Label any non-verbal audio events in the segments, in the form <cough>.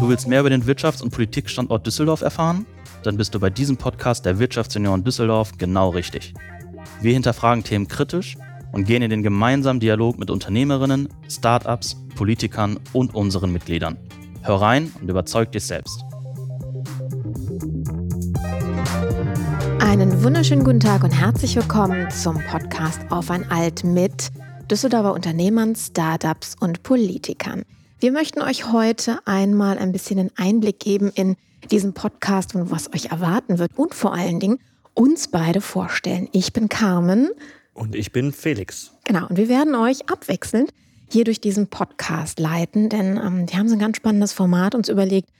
Du willst mehr über den Wirtschafts- und Politikstandort Düsseldorf erfahren? Dann bist du bei diesem Podcast der Wirtschaftsunion Düsseldorf genau richtig. Wir hinterfragen Themen kritisch und gehen in den gemeinsamen Dialog mit Unternehmerinnen, Startups, Politikern und unseren Mitgliedern. Hör rein und überzeug dich selbst. Einen wunderschönen guten Tag und herzlich willkommen zum Podcast Auf ein Alt mit Düsseldorfer Unternehmern, Startups und Politikern. Wir möchten euch heute einmal ein bisschen einen Einblick geben in diesen Podcast und was euch erwarten wird und vor allen Dingen uns beide vorstellen. Ich bin Carmen. Und ich bin Felix. Genau, und wir werden euch abwechselnd hier durch diesen Podcast leiten, denn ähm, wir haben so ein ganz spannendes Format uns überlegt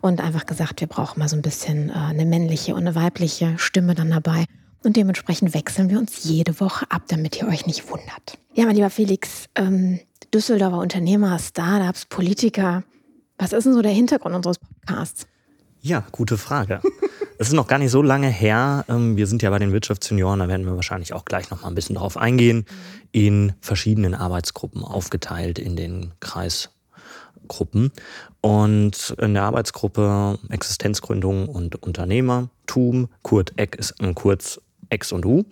und einfach gesagt, wir brauchen mal so ein bisschen äh, eine männliche und eine weibliche Stimme dann dabei. Und dementsprechend wechseln wir uns jede Woche ab, damit ihr euch nicht wundert. Ja, mein lieber Felix, ähm, Düsseldorfer Unternehmer, Startups, Politiker. Was ist denn so der Hintergrund unseres Podcasts? Ja, gute Frage. <laughs> Es ist noch gar nicht so lange her. Ähm, wir sind ja bei den Wirtschaftssenioren, da werden wir wahrscheinlich auch gleich noch mal ein bisschen drauf eingehen, in verschiedenen Arbeitsgruppen aufgeteilt in den Kreisgruppen. Und in der Arbeitsgruppe Existenzgründung und Unternehmertum, Kurt Eck ist ein kurz X und U,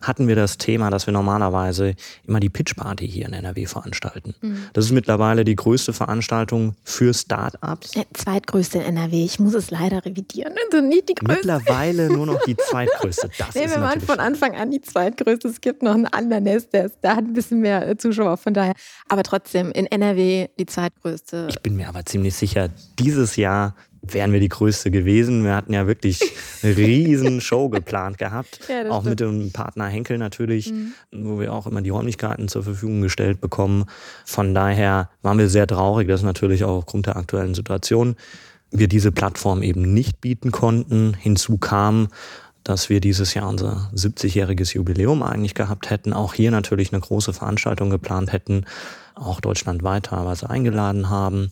hatten wir das Thema, dass wir normalerweise immer die Pitch Party hier in NRW veranstalten. Mhm. Das ist mittlerweile die größte Veranstaltung für Startups. Der zweitgrößte in NRW. Ich muss es leider revidieren. Also nicht die größte. Mittlerweile nur noch die zweitgrößte. Das <laughs> nee, ist wir waren von Anfang an die zweitgrößte. Es gibt noch einen anderen Nest, der, ist, der hat ein bisschen mehr äh, Zuschauer. Von daher. Aber trotzdem in NRW die zweitgrößte. Ich bin mir aber ziemlich sicher, dieses Jahr wären wir die größte gewesen. Wir hatten ja wirklich eine <laughs> riesen Show geplant gehabt. Ja, auch stimmt. mit dem Partner Henkel natürlich, mhm. wo wir auch immer die Räumlichkeiten zur Verfügung gestellt bekommen. Von daher waren wir sehr traurig, dass natürlich auch aufgrund der aktuellen Situation wir diese Plattform eben nicht bieten konnten. Hinzu kam, dass wir dieses Jahr unser 70-jähriges Jubiläum eigentlich gehabt hätten, auch hier natürlich eine große Veranstaltung geplant hätten, auch deutschlandweit teilweise eingeladen haben.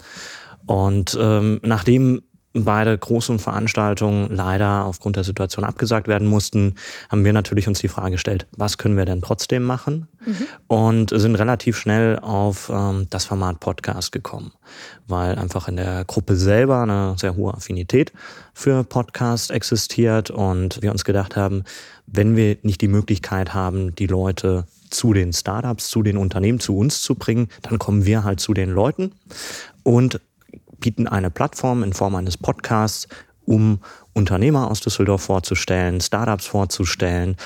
Und ähm, nachdem beide großen Veranstaltungen leider aufgrund der Situation abgesagt werden mussten, haben wir natürlich uns die Frage gestellt, was können wir denn trotzdem machen? Mhm. Und sind relativ schnell auf ähm, das Format Podcast gekommen, weil einfach in der Gruppe selber eine sehr hohe Affinität für Podcast existiert und wir uns gedacht haben, wenn wir nicht die Möglichkeit haben, die Leute zu den Startups, zu den Unternehmen, zu uns zu bringen, dann kommen wir halt zu den Leuten und bieten eine Plattform in Form eines Podcasts, um Unternehmer aus Düsseldorf vorzustellen, Startups vorzustellen,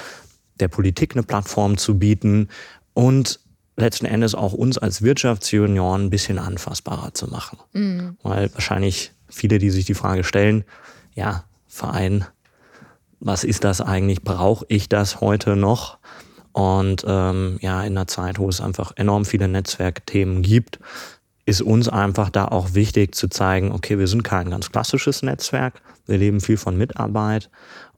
der Politik eine Plattform zu bieten und letzten Endes auch uns als Wirtschaftsjunioren ein bisschen anfassbarer zu machen. Mhm. Weil wahrscheinlich viele, die sich die Frage stellen, ja, Verein, was ist das eigentlich? Brauche ich das heute noch? Und ähm, ja, in einer Zeit, wo es einfach enorm viele Netzwerkthemen gibt, ist uns einfach da auch wichtig zu zeigen, okay, wir sind kein ganz klassisches Netzwerk, wir leben viel von Mitarbeit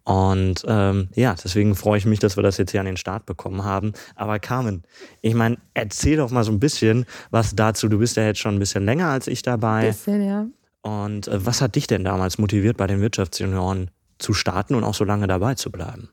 und ähm, ja, deswegen freue ich mich, dass wir das jetzt hier an den Start bekommen haben. Aber Carmen, ich meine, erzähl doch mal so ein bisschen was dazu. Du bist ja jetzt schon ein bisschen länger als ich dabei. Ein bisschen, ja. Und äh, was hat dich denn damals motiviert, bei den Wirtschaftsjunioren zu starten und auch so lange dabei zu bleiben?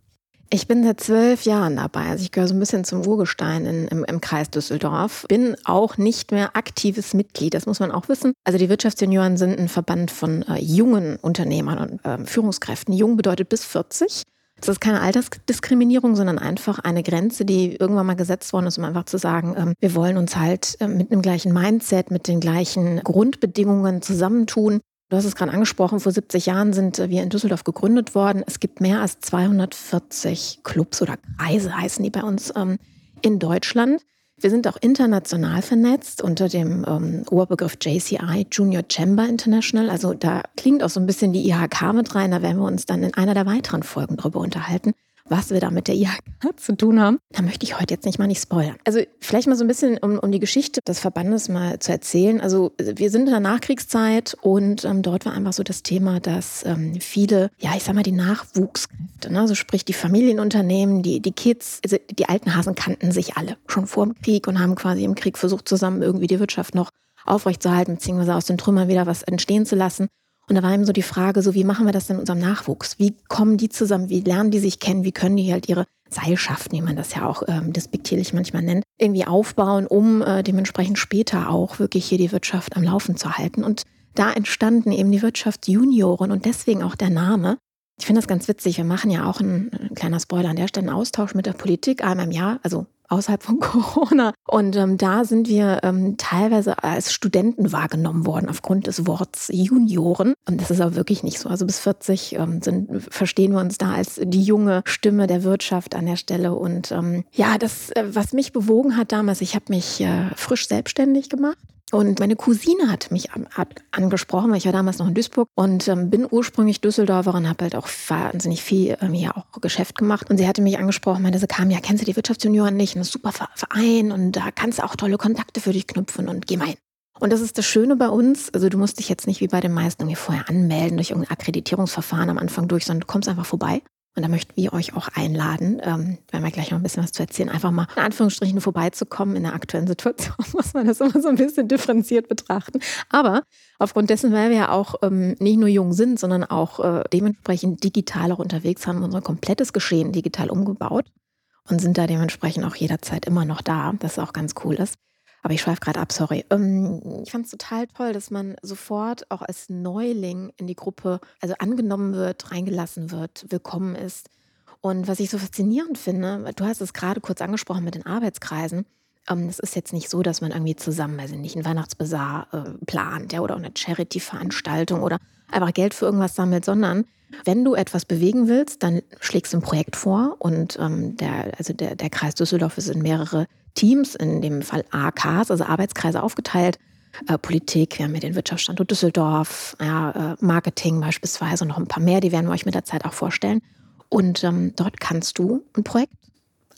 Ich bin seit zwölf Jahren dabei. Also ich gehöre so ein bisschen zum Urgestein in, im, im, Kreis Düsseldorf. Bin auch nicht mehr aktives Mitglied, das muss man auch wissen. Also die Wirtschaftsjunioren sind ein Verband von äh, jungen Unternehmern und äh, Führungskräften. Jung bedeutet bis 40. Das ist keine Altersdiskriminierung, sondern einfach eine Grenze, die irgendwann mal gesetzt worden ist, um einfach zu sagen, ähm, wir wollen uns halt äh, mit einem gleichen Mindset, mit den gleichen Grundbedingungen zusammentun Du hast es gerade angesprochen, vor 70 Jahren sind wir in Düsseldorf gegründet worden. Es gibt mehr als 240 Clubs oder Kreise heißen die bei uns ähm, in Deutschland. Wir sind auch international vernetzt unter dem ähm, Oberbegriff JCI, Junior Chamber International. Also da klingt auch so ein bisschen die IHK mit rein. Da werden wir uns dann in einer der weiteren Folgen drüber unterhalten was wir da mit der IHK <laughs> zu tun haben, da möchte ich heute jetzt nicht mal nicht spoilern. Also vielleicht mal so ein bisschen, um, um die Geschichte des Verbandes mal zu erzählen. Also wir sind in der Nachkriegszeit und ähm, dort war einfach so das Thema, dass ähm, viele, ja ich sag mal die Nachwuchskräfte, ne, also sprich die Familienunternehmen, die, die Kids, also die alten Hasen kannten sich alle schon vor dem Krieg und haben quasi im Krieg versucht zusammen irgendwie die Wirtschaft noch aufrechtzuerhalten, beziehungsweise aus den Trümmern wieder was entstehen zu lassen. Und da war eben so die Frage, so wie machen wir das denn in unserem Nachwuchs? Wie kommen die zusammen? Wie lernen die sich kennen? Wie können die halt ihre Seilschaften, wie man das ja auch ähm, despektierlich manchmal nennt, irgendwie aufbauen, um äh, dementsprechend später auch wirklich hier die Wirtschaft am Laufen zu halten. Und da entstanden eben die Wirtschaftsjunioren und deswegen auch der Name. Ich finde das ganz witzig. Wir machen ja auch ein, ein kleiner Spoiler an der Stelle, einen Austausch mit der Politik einmal im Jahr, also außerhalb von <laughs> Corona. Und ähm, da sind wir ähm, teilweise als Studenten wahrgenommen worden aufgrund des Worts Junioren. Und das ist aber wirklich nicht so. Also bis 40 ähm, sind, verstehen wir uns da als die junge Stimme der Wirtschaft an der Stelle. Und ähm, ja, das, äh, was mich bewogen hat damals, ich habe mich äh, frisch selbstständig gemacht und meine Cousine hat mich angesprochen, weil ich war damals noch in Duisburg und ähm, bin ursprünglich Düsseldorferin, habe halt auch wahnsinnig viel ähm, hier auch Geschäft gemacht. Und sie hatte mich angesprochen, meinte, sie kam, ja, kennst du die Wirtschaftsjunioren nicht? Ein super Verein und da kannst du auch tolle Kontakte für dich knüpfen und geh mal hin. Und das ist das Schöne bei uns. Also du musst dich jetzt nicht wie bei den meisten irgendwie vorher anmelden durch irgendein Akkreditierungsverfahren am Anfang durch, sondern du kommst einfach vorbei. Und da möchten wir euch auch einladen, ähm, werden wir gleich noch ein bisschen was zu erzählen, einfach mal in Anführungsstrichen vorbeizukommen. In der aktuellen Situation <laughs> muss man das immer so ein bisschen differenziert betrachten. Aber aufgrund dessen, weil wir ja auch ähm, nicht nur jung sind, sondern auch äh, dementsprechend digital auch unterwegs haben, unser komplettes Geschehen digital umgebaut und sind da dementsprechend auch jederzeit immer noch da, das auch ganz cool ist. Aber ich schweife gerade ab, sorry. Ähm, ich fand es total toll, dass man sofort auch als Neuling in die Gruppe, also angenommen wird, reingelassen wird, willkommen ist. Und was ich so faszinierend finde, du hast es gerade kurz angesprochen mit den Arbeitskreisen. Ähm, es ist jetzt nicht so, dass man irgendwie zusammen, weiß ich nicht, einen Weihnachtsbazar äh, plant ja, oder eine Charity-Veranstaltung oder einfach Geld für irgendwas sammelt, sondern wenn du etwas bewegen willst, dann schlägst du ein Projekt vor und ähm, der, also der, der Kreis Düsseldorf ist in mehrere Teams, in dem Fall AKs, also Arbeitskreise aufgeteilt. Äh, Politik, wir haben ja den Wirtschaftsstandort Düsseldorf, ja, äh, Marketing beispielsweise und noch ein paar mehr, die werden wir euch mit der Zeit auch vorstellen. Und ähm, dort kannst du ein Projekt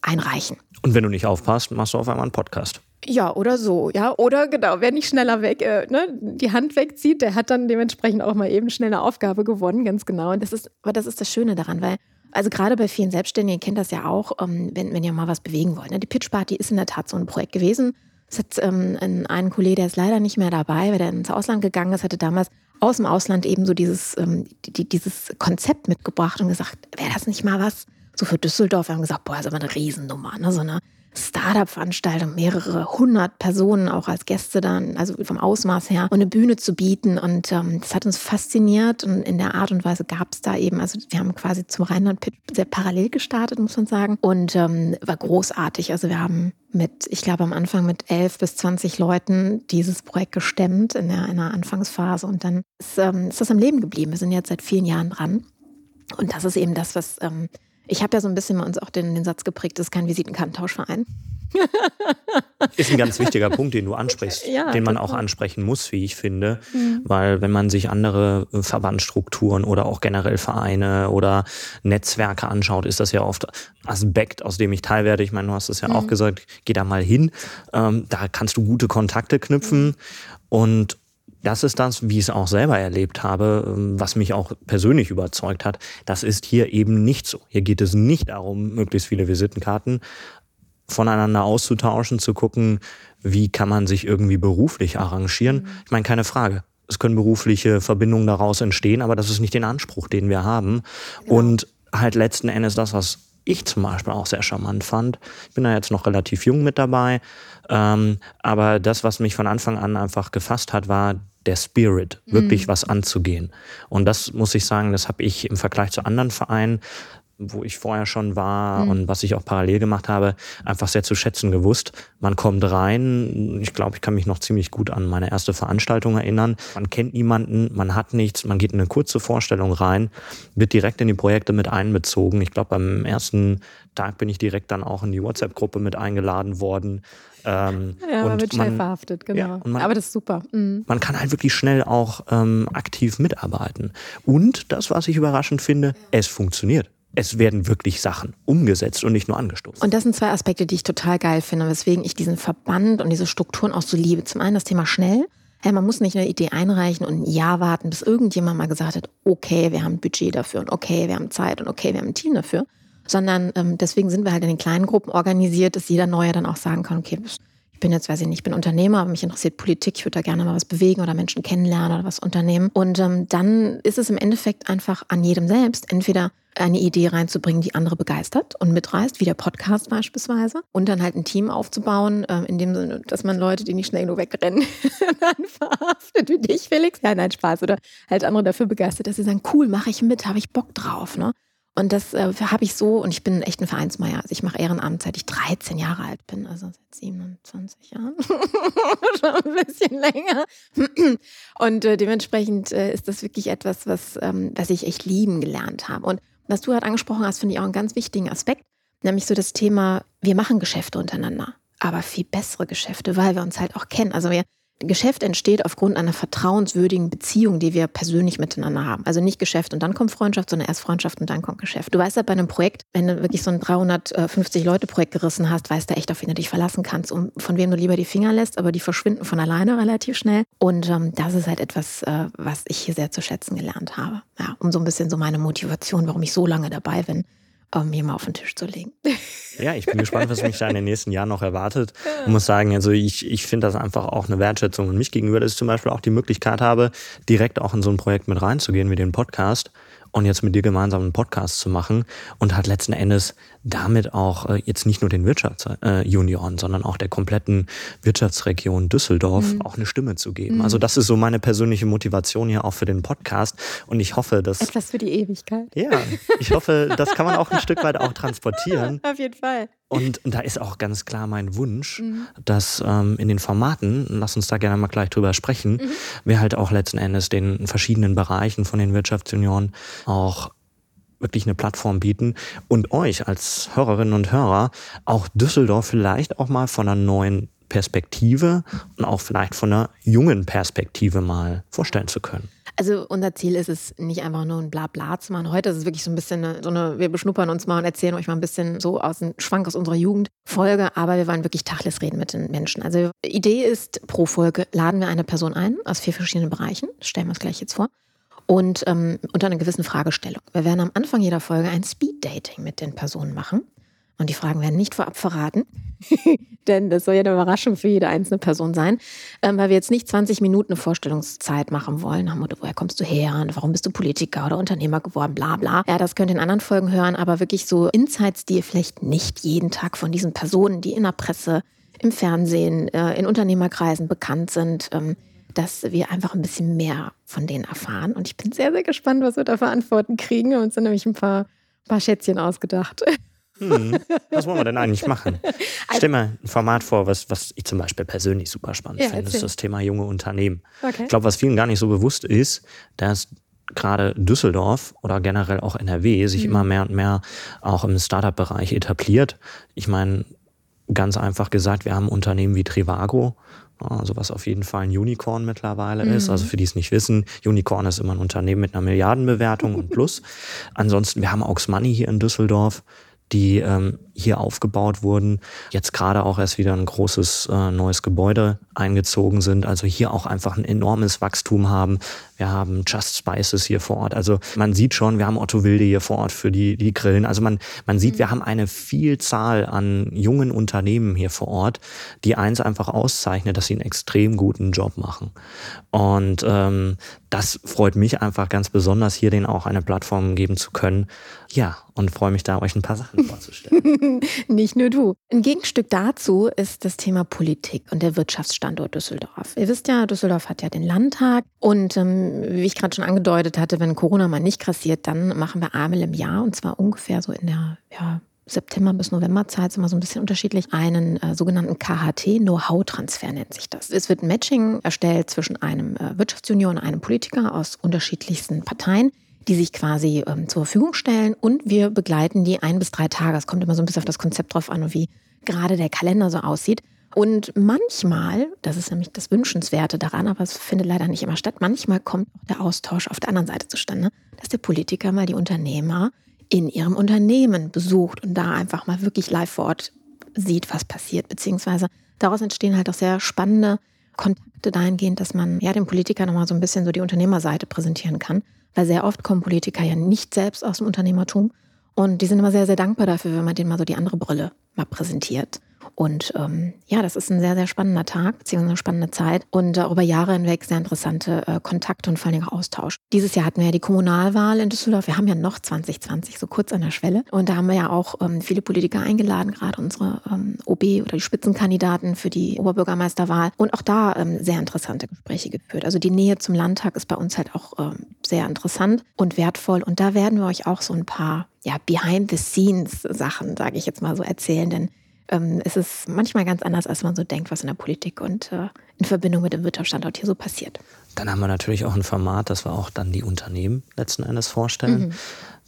einreichen. Und wenn du nicht aufpasst, machst du auf einmal einen Podcast. Ja, oder so, ja. Oder genau, wer nicht schneller weg, äh, ne, die Hand wegzieht, der hat dann dementsprechend auch mal eben schnell eine Aufgabe gewonnen, ganz genau. Und das ist, aber das ist das Schöne daran, weil, also gerade bei vielen Selbstständigen, ihr kennt das ja auch, ähm, wenn, wenn ihr mal was bewegen wollt. Ne? Die Pitch Party ist in der Tat so ein Projekt gewesen. Es hat ähm, ein, ein Kollege, der ist leider nicht mehr dabei, weil der ins Ausland gegangen ist, hatte damals aus dem Ausland eben so dieses, ähm, die, dieses Konzept mitgebracht und gesagt, wäre das nicht mal was? So für Düsseldorf, wir haben gesagt, boah, ist aber eine Riesennummer, ne? So eine Startup-Veranstaltung, mehrere hundert Personen auch als Gäste dann, also vom Ausmaß her, und eine Bühne zu bieten. Und ähm, das hat uns fasziniert und in der Art und Weise gab es da eben, also wir haben quasi zum Rheinland-Pitch sehr parallel gestartet, muss man sagen, und ähm, war großartig. Also wir haben mit, ich glaube am Anfang mit elf bis zwanzig Leuten dieses Projekt gestemmt in der, in der Anfangsphase und dann ist, ähm, ist das am Leben geblieben. Wir sind jetzt seit vielen Jahren dran. Und das ist eben das, was ähm, ich habe ja so ein bisschen mal uns auch den, den Satz geprägt, das ist kein Visitenkartentauschverein. <laughs> ist ein ganz wichtiger Punkt, den du ansprichst, ja, den man auch ansprechen muss, wie ich finde, mhm. weil wenn man sich andere äh, Verbandsstrukturen oder auch generell Vereine oder Netzwerke anschaut, ist das ja oft Aspekt, aus dem ich Teil werde. Ich meine, du hast es ja mhm. auch gesagt, geh da mal hin, ähm, da kannst du gute Kontakte knüpfen mhm. und das ist das, wie ich es auch selber erlebt habe, ähm, was mich auch persönlich überzeugt hat. Das ist hier eben nicht so. Hier geht es nicht darum, möglichst viele Visitenkarten voneinander auszutauschen, zu gucken, wie kann man sich irgendwie beruflich arrangieren. Mhm. Ich meine, keine Frage. Es können berufliche Verbindungen daraus entstehen, aber das ist nicht den Anspruch, den wir haben. Genau. Und halt letzten Endes das, was ich zum Beispiel auch sehr charmant fand. Ich bin da jetzt noch relativ jung mit dabei. Ähm, aber das, was mich von Anfang an einfach gefasst hat, war der Spirit, wirklich mhm. was anzugehen. Und das muss ich sagen, das habe ich im Vergleich zu anderen Vereinen wo ich vorher schon war mhm. und was ich auch parallel gemacht habe, einfach sehr zu schätzen gewusst. Man kommt rein, ich glaube, ich kann mich noch ziemlich gut an meine erste Veranstaltung erinnern. Man kennt niemanden, man hat nichts, man geht in eine kurze Vorstellung rein, wird direkt in die Projekte mit einbezogen. Ich glaube, beim ersten Tag bin ich direkt dann auch in die WhatsApp-Gruppe mit eingeladen worden. Ähm, ja, und wird schnell verhaftet, genau. Ja, man, Aber das ist super. Mhm. Man kann halt wirklich schnell auch ähm, aktiv mitarbeiten. Und das, was ich überraschend finde, es funktioniert. Es werden wirklich Sachen umgesetzt und nicht nur angestoßen. Und das sind zwei Aspekte, die ich total geil finde, weswegen ich diesen Verband und diese Strukturen auch so liebe. Zum einen das Thema schnell. Ja, man muss nicht eine Idee einreichen und ein Jahr warten, bis irgendjemand mal gesagt hat, okay, wir haben Budget dafür und okay, wir haben Zeit und okay, wir haben ein Team dafür, sondern ähm, deswegen sind wir halt in den kleinen Gruppen organisiert, dass jeder Neue dann auch sagen kann, okay, bin jetzt, weiß ich nicht, ich bin Unternehmer, aber mich interessiert Politik, ich würde da gerne mal was bewegen oder Menschen kennenlernen oder was unternehmen. Und ähm, dann ist es im Endeffekt einfach an jedem selbst, entweder eine Idee reinzubringen, die andere begeistert und mitreißt, wie der Podcast beispielsweise. Und dann halt ein Team aufzubauen, äh, in dem Sinne, dass man Leute, die nicht schnell genug wegrennen, <laughs> dann verhaftet, wie dich, Felix. Ja, nein, Spaß. Oder halt andere dafür begeistert, dass sie sagen, cool, mache ich mit, habe ich Bock drauf. Ne? Und das äh, habe ich so, und ich bin echt ein Vereinsmeier. Also ich mache Ehrenamt, seit ich 13 Jahre alt bin, also seit 27 Jahren. <laughs> Schon ein bisschen länger. und äh, dementsprechend äh, ist das wirklich etwas, was, ähm, was ich echt lieben gelernt habe. Und was du halt angesprochen hast, finde ich auch einen ganz wichtigen Aspekt, nämlich so das Thema, wir machen Geschäfte untereinander, aber viel bessere Geschäfte, weil wir uns halt auch kennen. Also wir Geschäft entsteht aufgrund einer vertrauenswürdigen Beziehung, die wir persönlich miteinander haben. Also nicht Geschäft und dann kommt Freundschaft, sondern erst Freundschaft und dann kommt Geschäft. Du weißt ja bei einem Projekt, wenn du wirklich so ein 350 Leute Projekt gerissen hast, weißt du echt, auf wen du dich verlassen kannst und von wem du lieber die Finger lässt, aber die verschwinden von alleine relativ schnell. Und ähm, das ist halt etwas, äh, was ich hier sehr zu schätzen gelernt habe. Ja, um so ein bisschen so meine Motivation, warum ich so lange dabei bin um mir mal auf den Tisch zu legen. Ja, ich bin gespannt, was mich da in den nächsten Jahren noch erwartet. <laughs> Und muss sagen, also ich, ich finde das einfach auch eine Wertschätzung und mich gegenüber, dass ich zum Beispiel auch die Möglichkeit habe, direkt auch in so ein Projekt mit reinzugehen wie den Podcast und jetzt mit dir gemeinsam einen Podcast zu machen und hat letzten Endes damit auch äh, jetzt nicht nur den Wirtschaftsjunioren, äh, sondern auch der kompletten Wirtschaftsregion Düsseldorf mhm. auch eine Stimme zu geben. Mhm. Also das ist so meine persönliche Motivation hier auch für den Podcast und ich hoffe, dass etwas für die Ewigkeit. Ja, ich hoffe, das kann man auch ein Stück weit auch transportieren. <laughs> Auf jeden Fall. Und, und da ist auch ganz klar mein Wunsch, mhm. dass ähm, in den Formaten, lass uns da gerne mal gleich drüber sprechen, mhm. wir halt auch letzten Endes den verschiedenen Bereichen von den Wirtschaftsjunioren auch wirklich eine Plattform bieten und euch als Hörerinnen und Hörer auch Düsseldorf vielleicht auch mal von einer neuen Perspektive und auch vielleicht von einer jungen Perspektive mal vorstellen zu können. Also unser Ziel ist es nicht einfach nur ein Blabla zu machen. Heute ist es wirklich so ein bisschen so eine, wir beschnuppern uns mal und erzählen euch mal ein bisschen so aus einem Schwank aus unserer Jugendfolge, aber wir wollen wirklich Tachles reden mit den Menschen. Also Idee ist, pro Folge laden wir eine Person ein aus vier verschiedenen Bereichen. Stellen wir uns gleich jetzt vor und ähm, unter einer gewissen Fragestellung. Wir werden am Anfang jeder Folge ein Speed-Dating mit den Personen machen. Und die Fragen werden nicht vorab verraten, <laughs> denn das soll ja eine Überraschung für jede einzelne Person sein, ähm, weil wir jetzt nicht 20 Minuten eine Vorstellungszeit machen wollen. Haben wir, woher kommst du her und warum bist du Politiker oder Unternehmer geworden, bla bla. Ja, das könnt ihr in anderen Folgen hören, aber wirklich so Insights, die ihr vielleicht nicht jeden Tag von diesen Personen, die in der Presse, im Fernsehen, äh, in Unternehmerkreisen bekannt sind, ähm, dass wir einfach ein bisschen mehr von denen erfahren. Und ich bin sehr, sehr gespannt, was wir da für Antworten kriegen. Wir haben uns nämlich ein paar, paar Schätzchen ausgedacht. <laughs> Hm, was wollen wir denn eigentlich machen? <laughs> Also stelle mir ein Format vor, was, was ich zum Beispiel persönlich super spannend ja, finde. Ist das Thema junge Unternehmen. Okay. Ich glaube, was vielen gar nicht so bewusst ist, dass gerade Düsseldorf oder generell auch NRW sich mhm. immer mehr und mehr auch im Startup-Bereich etabliert. Ich meine, ganz einfach gesagt, wir haben Unternehmen wie Trivago, also was auf jeden Fall ein Unicorn mittlerweile mhm. ist. Also für die es nicht wissen, Unicorn ist immer ein Unternehmen mit einer Milliardenbewertung und <laughs> plus. Ansonsten, wir haben Aux Money hier in Düsseldorf, die ähm, hier aufgebaut wurden, jetzt gerade auch erst wieder ein großes äh, neues Gebäude eingezogen sind, also hier auch einfach ein enormes Wachstum haben. Wir haben Just Spices hier vor Ort. Also man sieht schon, wir haben Otto Wilde hier vor Ort für die, die Grillen. Also man, man sieht, wir mhm. haben eine Vielzahl an jungen Unternehmen hier vor Ort, die eins einfach auszeichnet, dass sie einen extrem guten Job machen. Und ähm, das freut mich einfach ganz besonders, hier denen auch eine Plattform geben zu können. Ja, und freue mich da, euch ein paar Sachen vorzustellen. <laughs> <laughs> Nicht nur du. Ein Gegenstück dazu ist das Thema Politik und der Wirtschaftsstandort Düsseldorf. Ihr wisst ja, Düsseldorf hat ja den Landtag und ähm, wie ich gerade schon angedeutet hatte, wenn Corona mal nicht grassiert, dann machen wir einmal im Jahr und zwar ungefähr so in der ja, September bis Novemberzeit, ist immer so ein bisschen unterschiedlich, einen äh, sogenannten KHT, Know-how-Transfer nennt sich das. Es wird ein Matching erstellt zwischen einem äh, Wirtschaftsjunior und einem Politiker aus unterschiedlichsten Parteien die sich quasi ähm, zur Verfügung stellen und wir begleiten die ein bis drei Tage. Es kommt immer so ein bisschen auf das Konzept drauf an und wie gerade der Kalender so aussieht. Und manchmal, das ist nämlich das Wünschenswerte daran, aber es findet leider nicht immer statt, manchmal kommt auch der Austausch auf der anderen Seite zustande, dass der Politiker mal die Unternehmer in ihrem Unternehmen besucht und da einfach mal wirklich live vor Ort sieht, was passiert, beziehungsweise daraus entstehen halt auch sehr spannende Kontakte dahingehend, dass man ja dem Politiker nochmal so ein bisschen so die Unternehmerseite präsentieren kann. Weil sehr oft kommen Politiker ja nicht selbst aus dem Unternehmertum. Und die sind immer sehr, sehr dankbar dafür, wenn man denen mal so die andere Brille mal präsentiert. Und ähm, ja, das ist ein sehr, sehr spannender Tag, beziehungsweise eine spannende Zeit und äh, über Jahre hinweg sehr interessante äh, Kontakte und vor allem auch Austausch. Dieses Jahr hatten wir ja die Kommunalwahl in Düsseldorf. Wir haben ja noch 2020, so kurz an der Schwelle. Und da haben wir ja auch ähm, viele Politiker eingeladen, gerade unsere ähm, OB oder die Spitzenkandidaten für die Oberbürgermeisterwahl. Und auch da ähm, sehr interessante Gespräche geführt. Also die Nähe zum Landtag ist bei uns halt auch ähm, sehr interessant und wertvoll. Und da werden wir euch auch so ein paar ja, Behind-the-Scenes-Sachen, sage ich jetzt mal so, erzählen. Denn ähm, es ist manchmal ganz anders, als man so denkt, was in der Politik und äh, in Verbindung mit dem Wirtschaftsstandort hier so passiert. Dann haben wir natürlich auch ein Format, das wir auch dann die Unternehmen letzten Endes vorstellen. Mhm.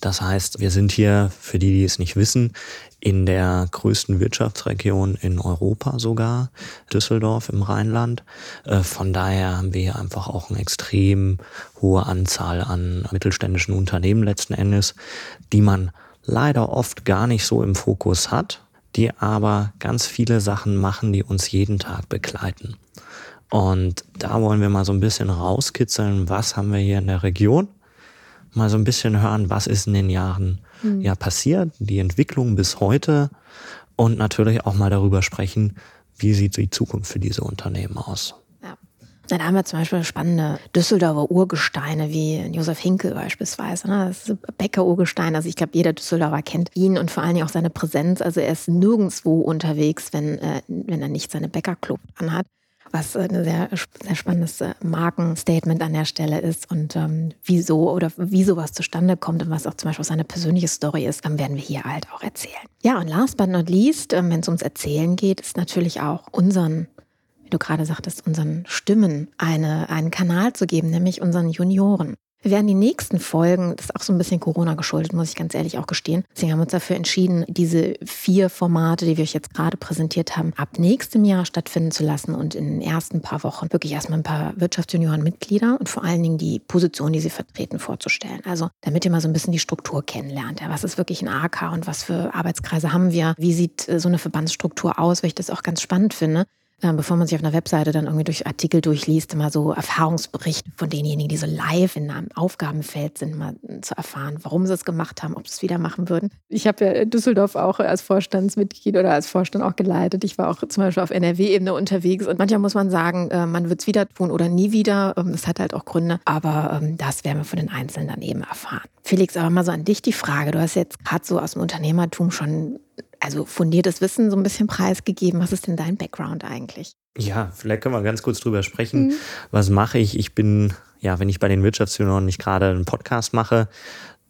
Das heißt, wir sind hier, für die, die es nicht wissen, in der größten Wirtschaftsregion in Europa sogar, Düsseldorf im Rheinland. Äh, von daher haben wir hier einfach auch eine extrem hohe Anzahl an mittelständischen Unternehmen letzten Endes, die man leider oft gar nicht so im Fokus hat die aber ganz viele Sachen machen, die uns jeden Tag begleiten. Und da wollen wir mal so ein bisschen rauskitzeln, was haben wir hier in der Region, mal so ein bisschen hören, was ist in den Jahren mhm. ja passiert, die Entwicklung bis heute und natürlich auch mal darüber sprechen, wie sieht die Zukunft für diese Unternehmen aus. Na, da haben wir zum Beispiel spannende Düsseldorfer Urgesteine wie Josef Hinkel beispielsweise. Ne? Das ist Bäcker-Urgestein. Also ich glaube, jeder Düsseldorfer kennt ihn und vor allen Dingen auch seine Präsenz. Also er ist nirgendwo unterwegs, wenn, äh, wenn er nicht seine Bäckerclub anhat. Was ein sehr, sehr spannendes äh, Markenstatement an der Stelle ist und ähm, wieso oder wie sowas zustande kommt und was auch zum Beispiel seine persönliche Story ist, dann werden wir hier halt auch erzählen. Ja, und last but not least, ähm, wenn es ums Erzählen geht, ist natürlich auch unseren du gerade sagtest, unseren Stimmen eine, einen Kanal zu geben, nämlich unseren Junioren. Wir werden die nächsten Folgen, das ist auch so ein bisschen Corona geschuldet, muss ich ganz ehrlich auch gestehen. Deswegen haben wir uns dafür entschieden, diese vier Formate, die wir euch jetzt gerade präsentiert haben, ab nächstem Jahr stattfinden zu lassen und in den ersten paar Wochen wirklich erstmal ein paar Wirtschaftsjunioren-Mitglieder und vor allen Dingen die Position, die sie vertreten, vorzustellen. Also damit ihr mal so ein bisschen die Struktur kennenlernt. Ja, was ist wirklich ein AK und was für Arbeitskreise haben wir? Wie sieht äh, so eine Verbandsstruktur aus? Weil ich das auch ganz spannend finde bevor man sich auf einer Webseite dann irgendwie durch Artikel durchliest, immer so Erfahrungsberichte von denjenigen, die so live in einem Aufgabenfeld sind, mal zu erfahren, warum sie es gemacht haben, ob sie es wieder machen würden. Ich habe ja Düsseldorf auch als Vorstandsmitglied oder als Vorstand auch geleitet. Ich war auch zum Beispiel auf NRW-Ebene unterwegs und manchmal muss man sagen, äh, man wird es wieder tun oder nie wieder. Ähm, das hat halt auch Gründe, aber ähm, das werden wir von den Einzelnen dann eben erfahren. Felix, aber mal so an dich die Frage. Du hast jetzt gerade so aus dem Unternehmertum schon also fundiertes Wissen so ein bisschen preisgegeben. Was ist denn dein Background eigentlich? Ja, vielleicht können wir ganz kurz drüber sprechen. Mhm. Was mache ich? Ich bin, ja, wenn ich bei den Wirtschaftsjunioren nicht gerade einen Podcast mache,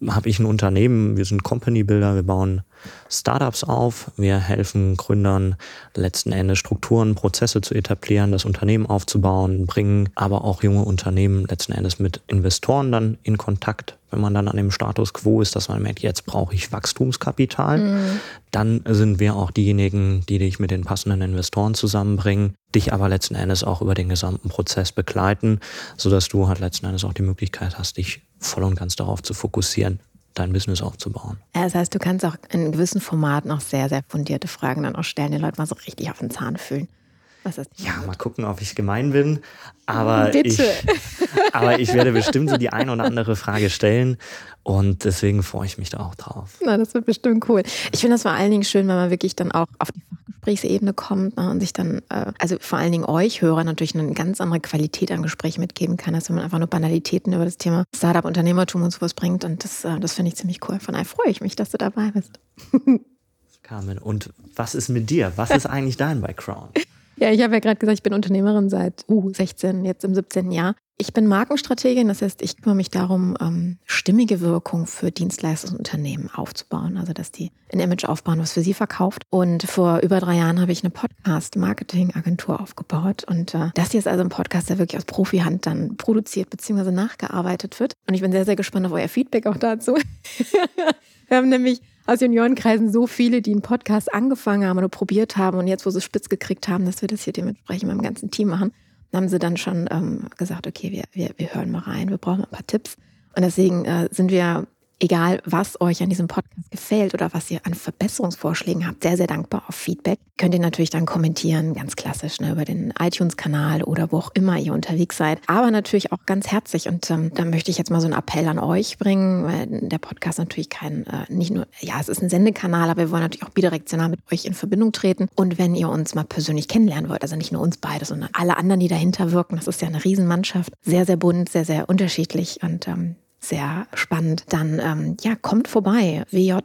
habe ich ein Unternehmen, wir sind Company Builder, wir bauen Startups auf, wir helfen Gründern letzten Endes Strukturen, Prozesse zu etablieren, das Unternehmen aufzubauen, bringen aber auch junge Unternehmen letzten Endes mit Investoren dann in Kontakt, wenn man dann an dem Status quo ist, dass man merkt, jetzt brauche ich Wachstumskapital, mhm. dann sind wir auch diejenigen, die dich mit den passenden Investoren zusammenbringen, dich aber letzten Endes auch über den gesamten Prozess begleiten, sodass du halt letzten Endes auch die Möglichkeit hast, dich voll und ganz darauf zu fokussieren, dein Business aufzubauen. Das heißt, du kannst auch in gewissen Formaten auch sehr, sehr fundierte Fragen dann auch stellen, die Leute mal so richtig auf den Zahn fühlen. Was ist ja, mal gucken, ob ich gemein bin. Aber <laughs> Bitte. Ich, <laughs> aber ich werde bestimmt so die eine oder andere Frage stellen. Und deswegen freue ich mich da auch drauf. Na, das wird bestimmt cool. Ich finde das vor allen Dingen schön, wenn man wirklich dann auch auf die Fachgesprächsebene kommt ne, und sich dann, äh, also vor allen Dingen euch Hörer natürlich eine ganz andere Qualität an Gespräch mitgeben kann, als wenn man einfach nur Banalitäten über das Thema Startup, Unternehmertum und sowas bringt. Und das, äh, das finde ich ziemlich cool. Von daher freue ich mich, dass du dabei bist. <laughs> Carmen, und was ist mit dir? Was ist eigentlich dein Background? Ja, ich habe ja gerade gesagt, ich bin Unternehmerin seit uh, 16, jetzt im 17. Jahr. Ich bin Markenstrategin, das heißt, ich kümmere mich darum, ähm, stimmige Wirkung für Dienstleistungsunternehmen aufzubauen, also dass die ein Image aufbauen, was für sie verkauft. Und vor über drei Jahren habe ich eine Podcast-Marketing-Agentur aufgebaut. Und äh, das hier ist also ein Podcast, der wirklich aus Profihand dann produziert bzw. nachgearbeitet wird. Und ich bin sehr, sehr gespannt auf euer Feedback auch dazu. <laughs> Wir haben nämlich aus Juniorenkreisen so viele, die einen Podcast angefangen haben oder probiert haben und jetzt, wo sie spitz gekriegt haben, dass wir das hier dementsprechend mit dem ganzen Team machen, haben sie dann schon ähm, gesagt, okay, wir, wir, wir hören mal rein, wir brauchen ein paar Tipps. Und deswegen äh, sind wir egal was euch an diesem Podcast gefällt oder was ihr an Verbesserungsvorschlägen habt, sehr, sehr dankbar auf Feedback. Könnt ihr natürlich dann kommentieren, ganz klassisch, ne, über den iTunes-Kanal oder wo auch immer ihr unterwegs seid. Aber natürlich auch ganz herzlich. Und ähm, da möchte ich jetzt mal so einen Appell an euch bringen, weil der Podcast natürlich kein, äh, nicht nur, ja, es ist ein Sendekanal, aber wir wollen natürlich auch bidirektional mit euch in Verbindung treten. Und wenn ihr uns mal persönlich kennenlernen wollt, also nicht nur uns beide, sondern alle anderen, die dahinter wirken, das ist ja eine Riesenmannschaft, sehr, sehr bunt, sehr, sehr unterschiedlich und ähm, sehr spannend, dann ähm, ja, kommt vorbei. WJ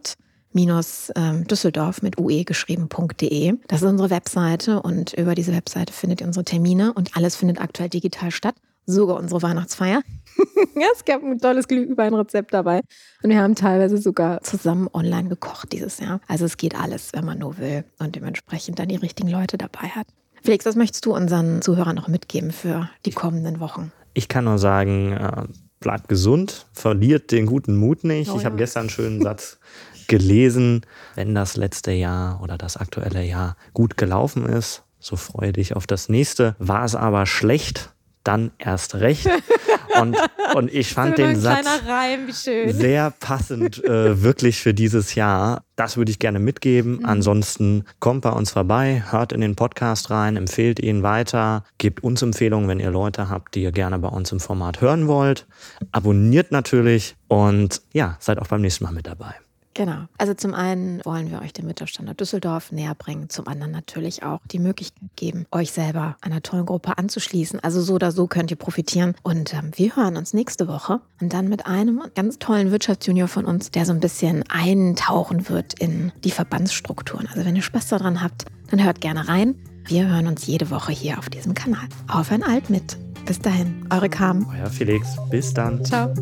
ähm, Düsseldorf mit ue geschrieben.de. Das ist unsere Webseite und über diese Webseite findet ihr unsere Termine und alles findet aktuell digital statt. Sogar unsere Weihnachtsfeier. <laughs> es gab ein tolles Glühweinrezept dabei. Und wir haben teilweise sogar zusammen online gekocht dieses Jahr. Also es geht alles, wenn man nur will und dementsprechend dann die richtigen Leute dabei hat. Felix, was möchtest du unseren Zuhörern noch mitgeben für die kommenden Wochen? Ich kann nur sagen, äh, bleibt gesund, verliert den guten Mut nicht. Oh, ich habe gestern einen schönen Satz <laughs> gelesen, wenn das letzte Jahr oder das aktuelle Jahr gut gelaufen ist, so freue dich auf das nächste. War es aber schlecht, dann erst recht. <laughs> Und, und ich fand den Satz Reim, sehr passend äh, wirklich für dieses Jahr. Das würde ich gerne mitgeben. Mhm. Ansonsten kommt bei uns vorbei, hört in den Podcast rein, empfehlt ihn weiter, gebt uns Empfehlungen, wenn ihr Leute habt, die ihr gerne bei uns im Format hören wollt. Abonniert natürlich und ja, seid auch beim nächsten Mal mit dabei. Genau. Also zum einen wollen wir euch den Mittelstandard Düsseldorf näher bringen, zum anderen natürlich auch die Möglichkeit geben, euch selber einer tollen Gruppe anzuschließen. Also so oder so könnt ihr profitieren. Und ähm, wir hören uns nächste Woche und dann mit einem ganz tollen Wirtschaftsjunior von uns, der so ein bisschen eintauchen wird in die Verbandsstrukturen. Also wenn ihr Spaß daran habt, dann hört gerne rein. Wir hören uns jede Woche hier auf diesem Kanal. Auf ein Alt mit. Bis dahin, eure Carmen. Euer Felix. Bis dann. Ciao.